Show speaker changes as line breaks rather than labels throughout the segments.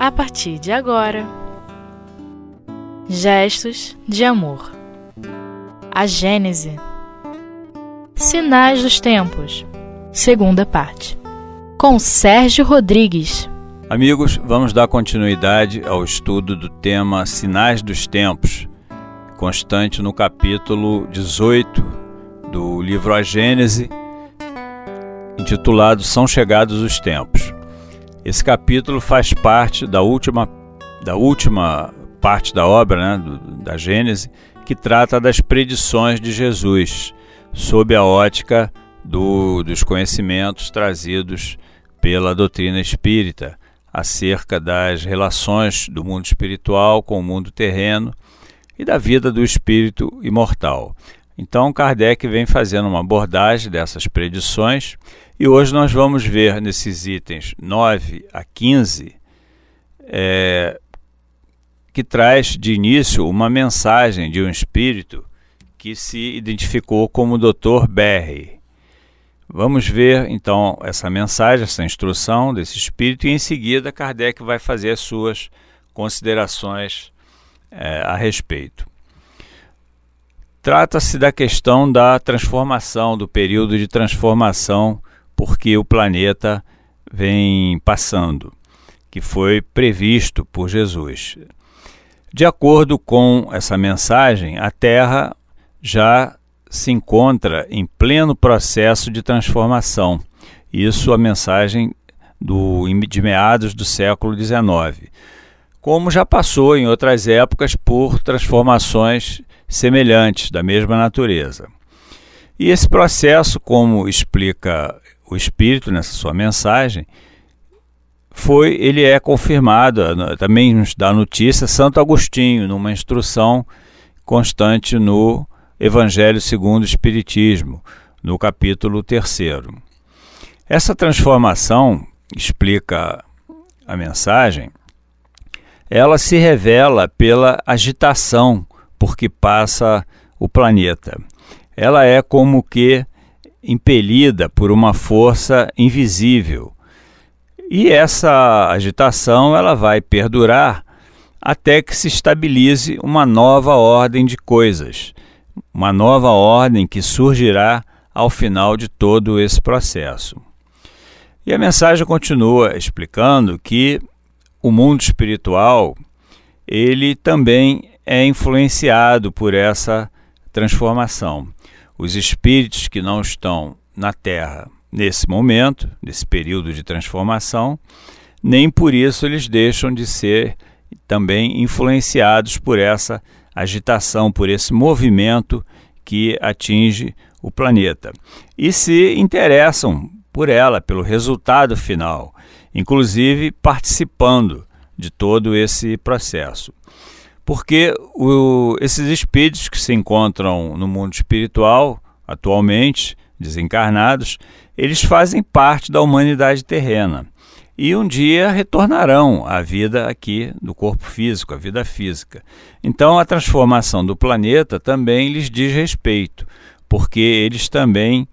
a partir de agora. Gestos de amor. A Gênese. Sinais dos Tempos. Segunda parte. Com Sérgio Rodrigues.
Amigos, vamos dar continuidade ao estudo do tema Sinais dos Tempos, constante no capítulo 18 do livro A Gênese, intitulado São Chegados os Tempos. Esse capítulo faz parte da última, da última parte da obra, né, da Gênese, que trata das predições de Jesus, sob a ótica do, dos conhecimentos trazidos pela doutrina espírita acerca das relações do mundo espiritual com o mundo terreno e da vida do espírito imortal. Então, Kardec vem fazendo uma abordagem dessas predições e hoje nós vamos ver nesses itens 9 a 15 é, que traz de início uma mensagem de um espírito que se identificou como Dr. Berry. Vamos ver então essa mensagem, essa instrução desse espírito, e em seguida Kardec vai fazer as suas considerações é, a respeito. Trata-se da questão da transformação, do período de transformação porque o planeta vem passando, que foi previsto por Jesus. De acordo com essa mensagem, a Terra já se encontra em pleno processo de transformação. Isso a mensagem do, de meados do século XIX. Como já passou em outras épocas por transformações semelhantes, da mesma natureza. E esse processo, como explica o Espírito nessa sua mensagem, foi ele é confirmado, também nos dá notícia Santo Agostinho, numa instrução constante no Evangelho segundo o Espiritismo, no capítulo 3. Essa transformação, explica a mensagem, ela se revela pela agitação por que passa o planeta. Ela é como que impelida por uma força invisível. E essa agitação ela vai perdurar até que se estabilize uma nova ordem de coisas, uma nova ordem que surgirá ao final de todo esse processo. E a mensagem continua explicando que o mundo espiritual ele também é influenciado por essa transformação os espíritos que não estão na Terra nesse momento, nesse período de transformação, nem por isso eles deixam de ser também influenciados por essa agitação, por esse movimento que atinge o planeta. E se interessam por ela, pelo resultado final, inclusive participando de todo esse processo porque o, esses espíritos que se encontram no mundo espiritual atualmente, desencarnados, eles fazem parte da humanidade terrena e um dia retornarão à vida aqui do corpo físico, à vida física. Então a transformação do planeta também lhes diz respeito, porque eles também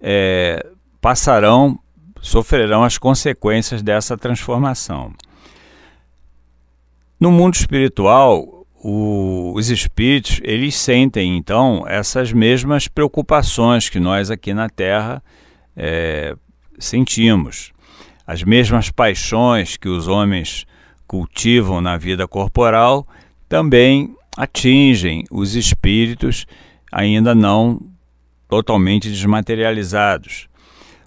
é, passarão, sofrerão as consequências dessa transformação. No mundo espiritual, o, os espíritos eles sentem então essas mesmas preocupações que nós aqui na Terra é, sentimos, as mesmas paixões que os homens cultivam na vida corporal também atingem os espíritos ainda não totalmente desmaterializados.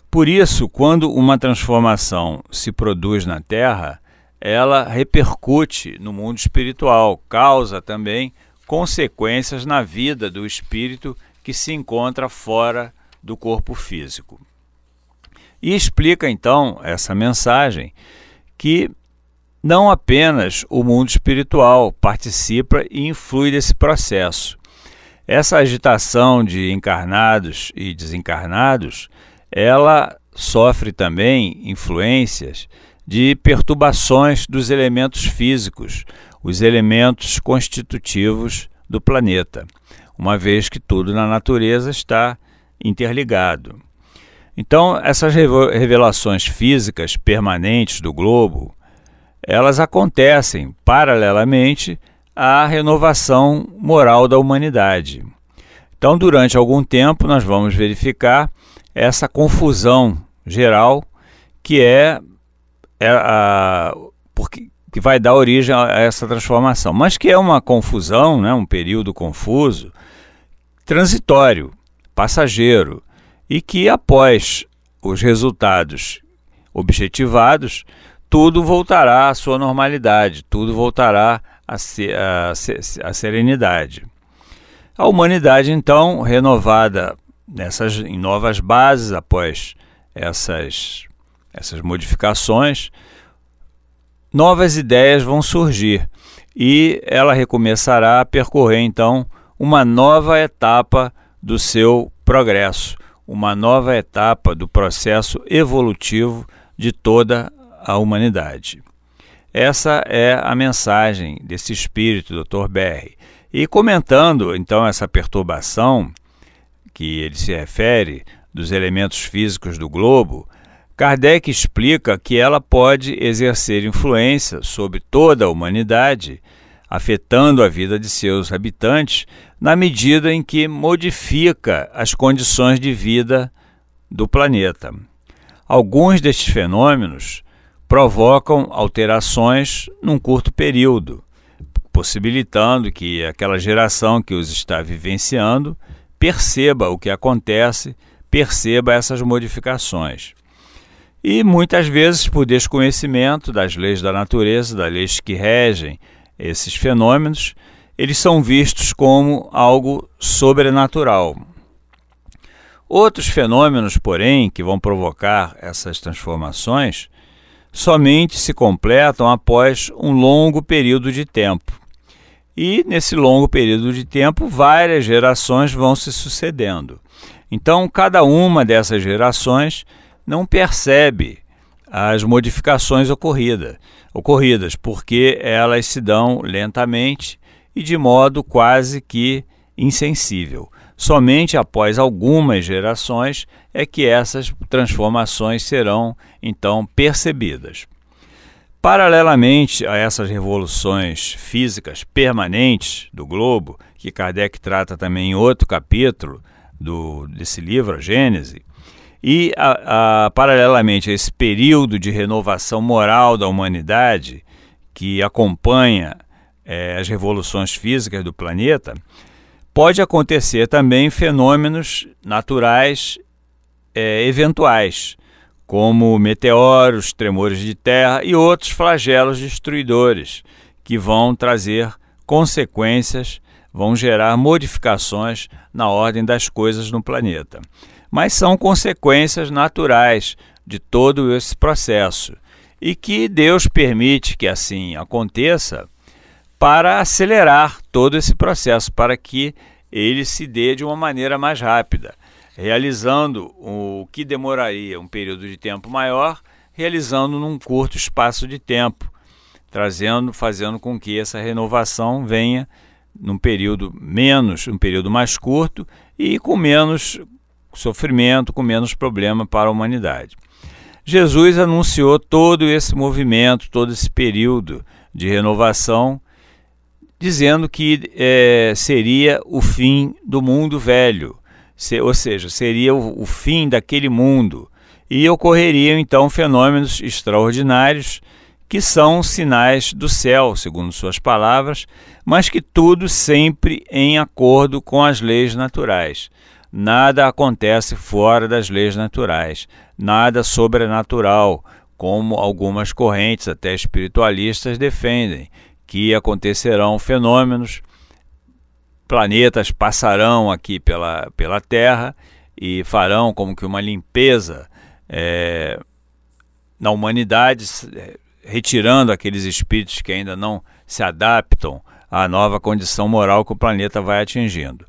Por isso, quando uma transformação se produz na Terra, ela repercute no mundo espiritual, causa também consequências na vida do espírito que se encontra fora do corpo físico. E explica então essa mensagem que não apenas o mundo espiritual participa e influi desse processo. Essa agitação de encarnados e desencarnados, ela sofre também influências de perturbações dos elementos físicos, os elementos constitutivos do planeta, uma vez que tudo na natureza está interligado. Então, essas revelações físicas permanentes do globo, elas acontecem paralelamente à renovação moral da humanidade. Então, durante algum tempo, nós vamos verificar essa confusão geral que é, é a, porque, que vai dar origem a essa transformação, mas que é uma confusão, né, um período confuso, transitório, passageiro, e que após os resultados objetivados, tudo voltará à sua normalidade, tudo voltará à, à, à serenidade. A humanidade, então, renovada nessas, em novas bases após essas, essas modificações, novas ideias vão surgir e ela recomeçará a percorrer, então, uma nova etapa do seu progresso, uma nova etapa do processo evolutivo de toda a humanidade. Essa é a mensagem desse espírito, Dr. Berry. E comentando então essa perturbação que ele se refere dos elementos físicos do globo, Kardec explica que ela pode exercer influência sobre toda a humanidade, afetando a vida de seus habitantes, na medida em que modifica as condições de vida do planeta. Alguns destes fenômenos provocam alterações num curto período, possibilitando que aquela geração que os está vivenciando perceba o que acontece, perceba essas modificações. E muitas vezes, por desconhecimento das leis da natureza, das leis que regem esses fenômenos, eles são vistos como algo sobrenatural. Outros fenômenos, porém, que vão provocar essas transformações, somente se completam após um longo período de tempo. E nesse longo período de tempo, várias gerações vão se sucedendo. Então, cada uma dessas gerações não percebe as modificações ocorrida, ocorridas, porque elas se dão lentamente e de modo quase que insensível. Somente após algumas gerações é que essas transformações serão então percebidas. Paralelamente a essas revoluções físicas permanentes do globo, que Kardec trata também em outro capítulo do, desse livro, a Gênese, e a, a, paralelamente a esse período de renovação moral da humanidade que acompanha é, as revoluções físicas do planeta, pode acontecer também fenômenos naturais é, eventuais, como meteoros, tremores de terra e outros flagelos destruidores, que vão trazer consequências, vão gerar modificações na ordem das coisas no planeta. Mas são consequências naturais de todo esse processo. E que Deus permite que assim aconteça para acelerar todo esse processo, para que ele se dê de uma maneira mais rápida, realizando o que demoraria um período de tempo maior, realizando num curto espaço de tempo, trazendo, fazendo com que essa renovação venha num período menos, um período mais curto e com menos sofrimento, com menos problema para a humanidade. Jesus anunciou todo esse movimento, todo esse período de renovação dizendo que é, seria o fim do mundo velho, se, ou seja, seria o, o fim daquele mundo. E ocorreriam então fenômenos extraordinários que são sinais do céu, segundo suas palavras, mas que tudo sempre em acordo com as leis naturais. Nada acontece fora das leis naturais, nada sobrenatural, como algumas correntes, até espiritualistas, defendem, que acontecerão fenômenos, planetas passarão aqui pela, pela Terra e farão como que uma limpeza é, na humanidade, é, retirando aqueles espíritos que ainda não se adaptam à nova condição moral que o planeta vai atingindo.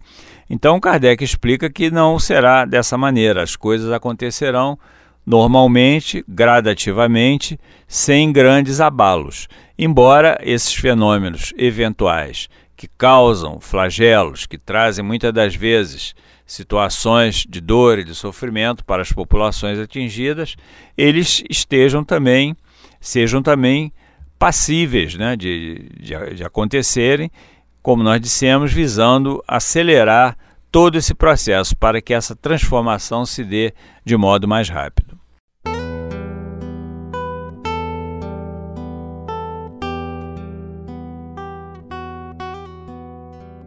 Então Kardec explica que não será dessa maneira, as coisas acontecerão normalmente, gradativamente, sem grandes abalos. Embora esses fenômenos eventuais que causam flagelos, que trazem muitas das vezes situações de dor e de sofrimento para as populações atingidas, eles estejam também, sejam também passíveis né, de, de, de acontecerem, como nós dissemos, visando acelerar todo esse processo para que essa transformação se dê de modo mais rápido.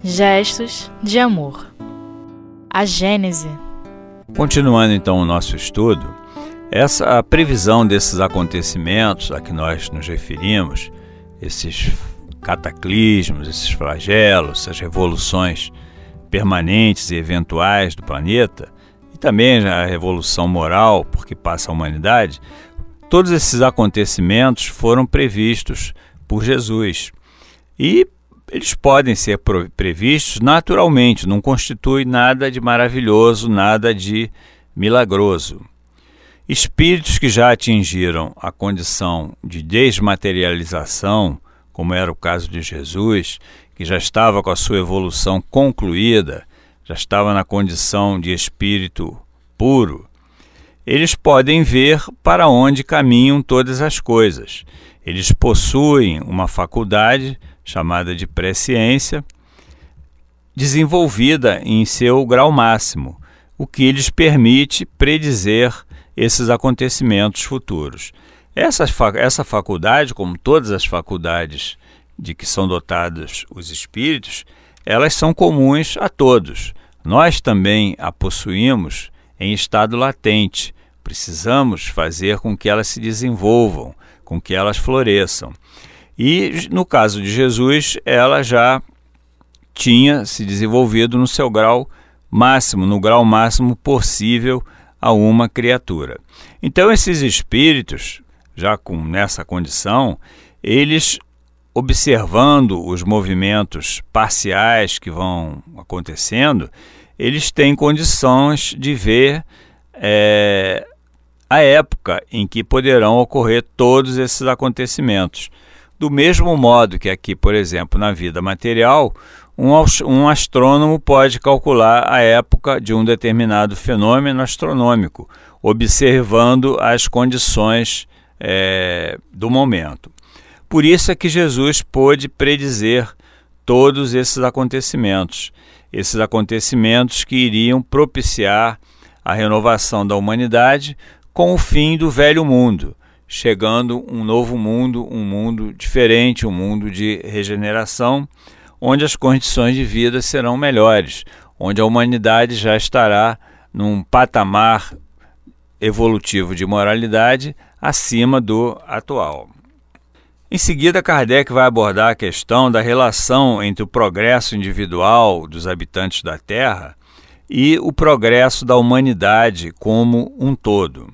Gestos de amor. A Gênese.
Continuando então o nosso estudo, essa previsão desses acontecimentos a que nós nos referimos, esses cataclismos, esses flagelos, essas revoluções permanentes e eventuais do planeta, e também a revolução moral por que passa a humanidade, todos esses acontecimentos foram previstos por Jesus. E eles podem ser previstos naturalmente, não constitui nada de maravilhoso, nada de milagroso. Espíritos que já atingiram a condição de desmaterialização, como era o caso de Jesus, que já estava com a sua evolução concluída, já estava na condição de espírito puro, eles podem ver para onde caminham todas as coisas. Eles possuem uma faculdade chamada de presciência, desenvolvida em seu grau máximo, o que lhes permite predizer esses acontecimentos futuros. Essa, essa faculdade, como todas as faculdades de que são dotados os espíritos, elas são comuns a todos. Nós também a possuímos em estado latente. Precisamos fazer com que elas se desenvolvam, com que elas floresçam. E no caso de Jesus, ela já tinha se desenvolvido no seu grau máximo, no grau máximo possível a uma criatura. Então esses espíritos, já com nessa condição, eles observando os movimentos parciais que vão acontecendo, eles têm condições de ver é, a época em que poderão ocorrer todos esses acontecimentos. Do mesmo modo que aqui, por exemplo, na vida material, um, um astrônomo pode calcular a época de um determinado fenômeno astronômico, observando as condições é, do momento. Por isso é que Jesus pôde predizer todos esses acontecimentos, esses acontecimentos que iriam propiciar a renovação da humanidade com o fim do velho mundo, chegando um novo mundo, um mundo diferente, um mundo de regeneração, onde as condições de vida serão melhores, onde a humanidade já estará num patamar evolutivo de moralidade acima do atual. Em seguida, Kardec vai abordar a questão da relação entre o progresso individual dos habitantes da Terra e o progresso da humanidade como um todo.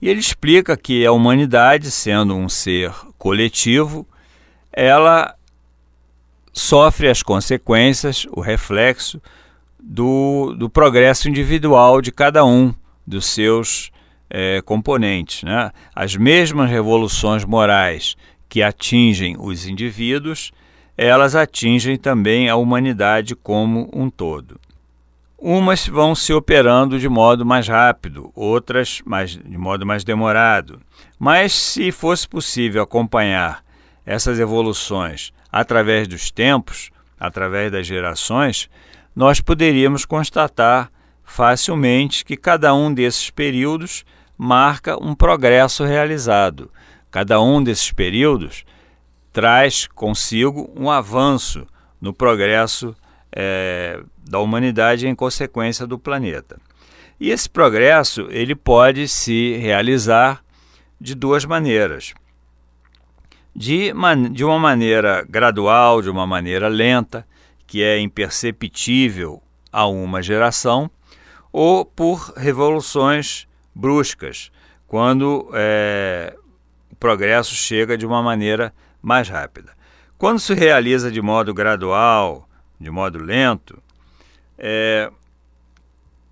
E ele explica que a humanidade, sendo um ser coletivo, ela sofre as consequências, o reflexo do, do progresso individual de cada um dos seus é, componentes. Né? As mesmas revoluções morais que atingem os indivíduos, elas atingem também a humanidade como um todo. Umas vão se operando de modo mais rápido, outras mais, de modo mais demorado. Mas se fosse possível acompanhar essas evoluções através dos tempos, através das gerações, nós poderíamos constatar facilmente que cada um desses períodos marca um progresso realizado. Cada um desses períodos traz consigo um avanço no progresso é, da humanidade em consequência do planeta. E esse progresso ele pode se realizar de duas maneiras de, man de uma maneira gradual, de uma maneira lenta, que é imperceptível a uma geração, ou por revoluções bruscas, quando é, o progresso chega de uma maneira mais rápida. Quando se realiza de modo gradual, de modo lento, é,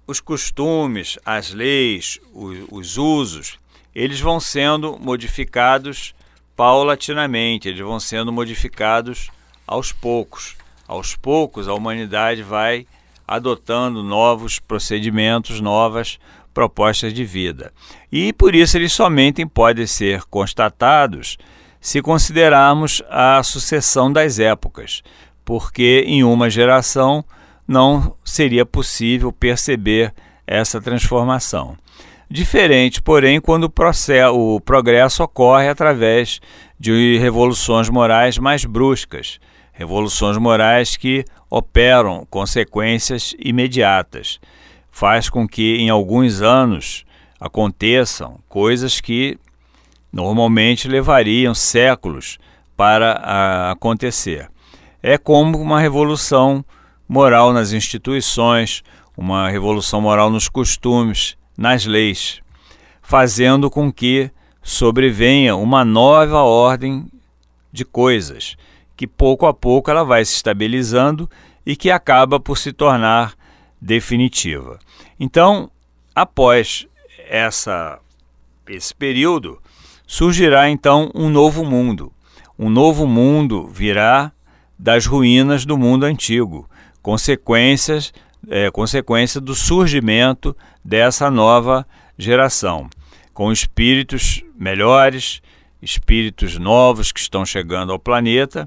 os costumes, as leis, os, os usos, eles vão sendo modificados paulatinamente, eles vão sendo modificados aos poucos. Aos poucos, a humanidade vai adotando novos procedimentos, novas propostas de vida. E por isso eles somente podem ser constatados se considerarmos a sucessão das épocas, porque em uma geração não seria possível perceber essa transformação. Diferente, porém, quando o, processo, o progresso ocorre através de revoluções morais mais bruscas, revoluções morais que operam consequências imediatas. Faz com que em alguns anos aconteçam coisas que normalmente levariam séculos para acontecer. É como uma revolução moral nas instituições, uma revolução moral nos costumes, nas leis, fazendo com que sobrevenha uma nova ordem de coisas, que pouco a pouco ela vai se estabilizando e que acaba por se tornar definitiva. Então, após essa, esse período, surgirá então um novo mundo. Um novo mundo virá das ruínas do mundo antigo, consequências, é, consequência do surgimento dessa nova geração, com espíritos melhores, espíritos novos que estão chegando ao planeta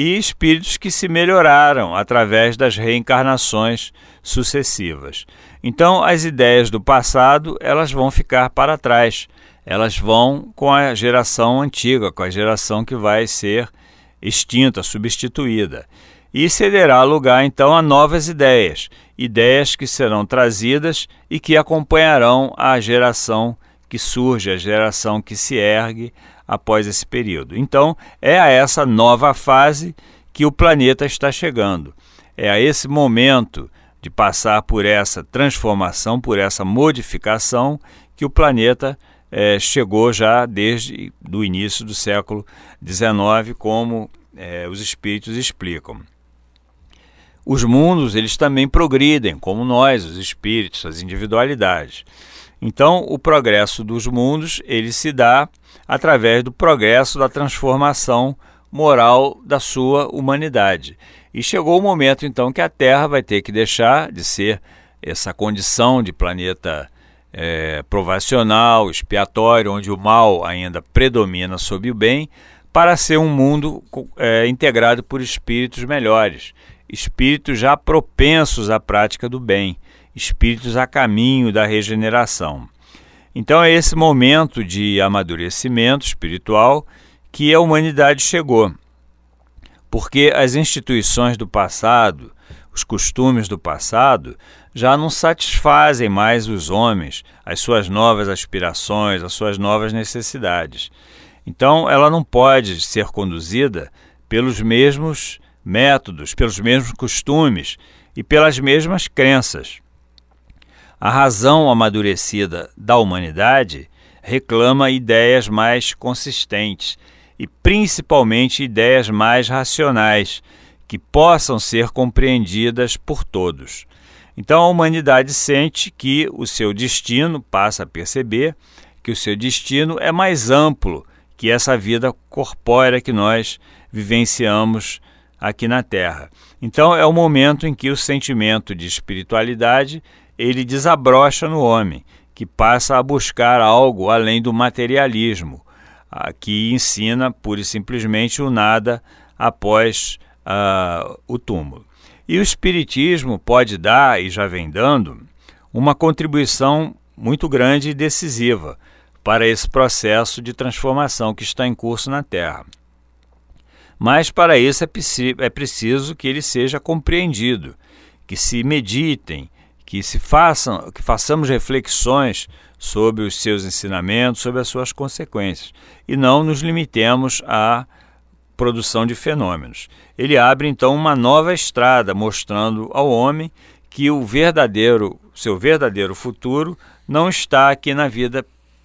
e espíritos que se melhoraram através das reencarnações sucessivas. Então, as ideias do passado, elas vão ficar para trás. Elas vão com a geração antiga, com a geração que vai ser extinta, substituída. E cederá lugar então a novas ideias, ideias que serão trazidas e que acompanharão a geração que surge, a geração que se ergue após esse período. Então, é a essa nova fase que o planeta está chegando. É a esse momento de passar por essa transformação, por essa modificação que o planeta é, chegou já desde o início do século XIX, como é, os espíritos explicam. Os mundos eles também progridem, como nós, os espíritos, as individualidades. Então, o progresso dos mundos ele se dá através do progresso da transformação moral da sua humanidade. E chegou o momento então que a Terra vai ter que deixar de ser essa condição de planeta é, provacional, expiatório, onde o mal ainda predomina sobre o bem, para ser um mundo é, integrado por espíritos melhores, espíritos já propensos à prática do bem, espíritos a caminho da regeneração. Então é esse momento de amadurecimento espiritual que a humanidade chegou. Porque as instituições do passado, os costumes do passado, já não satisfazem mais os homens, as suas novas aspirações, as suas novas necessidades. Então, ela não pode ser conduzida pelos mesmos métodos, pelos mesmos costumes e pelas mesmas crenças. A razão amadurecida da humanidade reclama ideias mais consistentes e principalmente ideias mais racionais que possam ser compreendidas por todos. Então a humanidade sente que o seu destino, passa a perceber que o seu destino é mais amplo que essa vida corpórea que nós vivenciamos aqui na Terra. Então é o momento em que o sentimento de espiritualidade ele desabrocha no homem, que passa a buscar algo além do materialismo, que ensina pura e simplesmente o nada após o túmulo. E o Espiritismo pode dar, e já vem dando, uma contribuição muito grande e decisiva para esse processo de transformação que está em curso na Terra. Mas para isso é, é preciso que ele seja compreendido, que se meditem, que se façam, que façamos reflexões sobre os seus ensinamentos, sobre as suas consequências, e não nos limitemos à produção de fenômenos. Ele abre então uma nova estrada, mostrando ao homem que o verdadeiro, seu verdadeiro futuro não está aqui na vida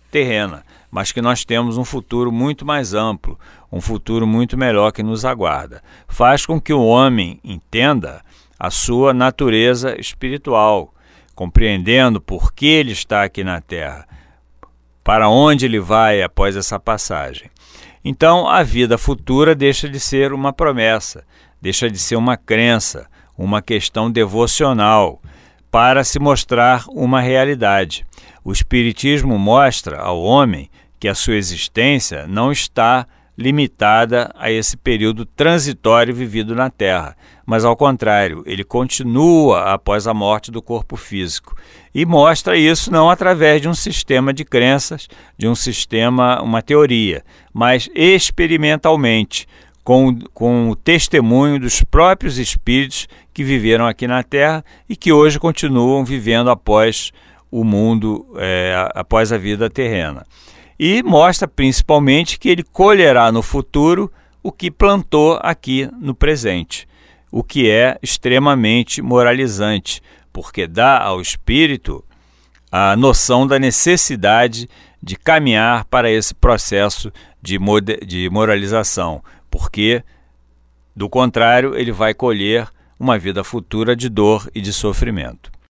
terrena, mas que nós temos um futuro muito mais amplo, um futuro muito melhor que nos aguarda. Faz com que o homem entenda a sua natureza espiritual, compreendendo por que ele está aqui na Terra, para onde ele vai após essa passagem. Então, a vida futura deixa de ser uma promessa, deixa de ser uma crença, uma questão devocional, para se mostrar uma realidade. O Espiritismo mostra ao homem que a sua existência não está limitada a esse período transitório vivido na Terra, mas ao contrário, ele continua após a morte do corpo físico. E mostra isso não através de um sistema de crenças, de um sistema, uma teoria, mas experimentalmente, com, com o testemunho dos próprios espíritos que viveram aqui na Terra e que hoje continuam vivendo após o mundo, é, após a vida terrena e mostra principalmente que ele colherá no futuro o que plantou aqui no presente, o que é extremamente moralizante, porque dá ao espírito a noção da necessidade de caminhar para esse processo de, de moralização, porque, do contrário, ele vai colher uma vida futura de dor e de sofrimento.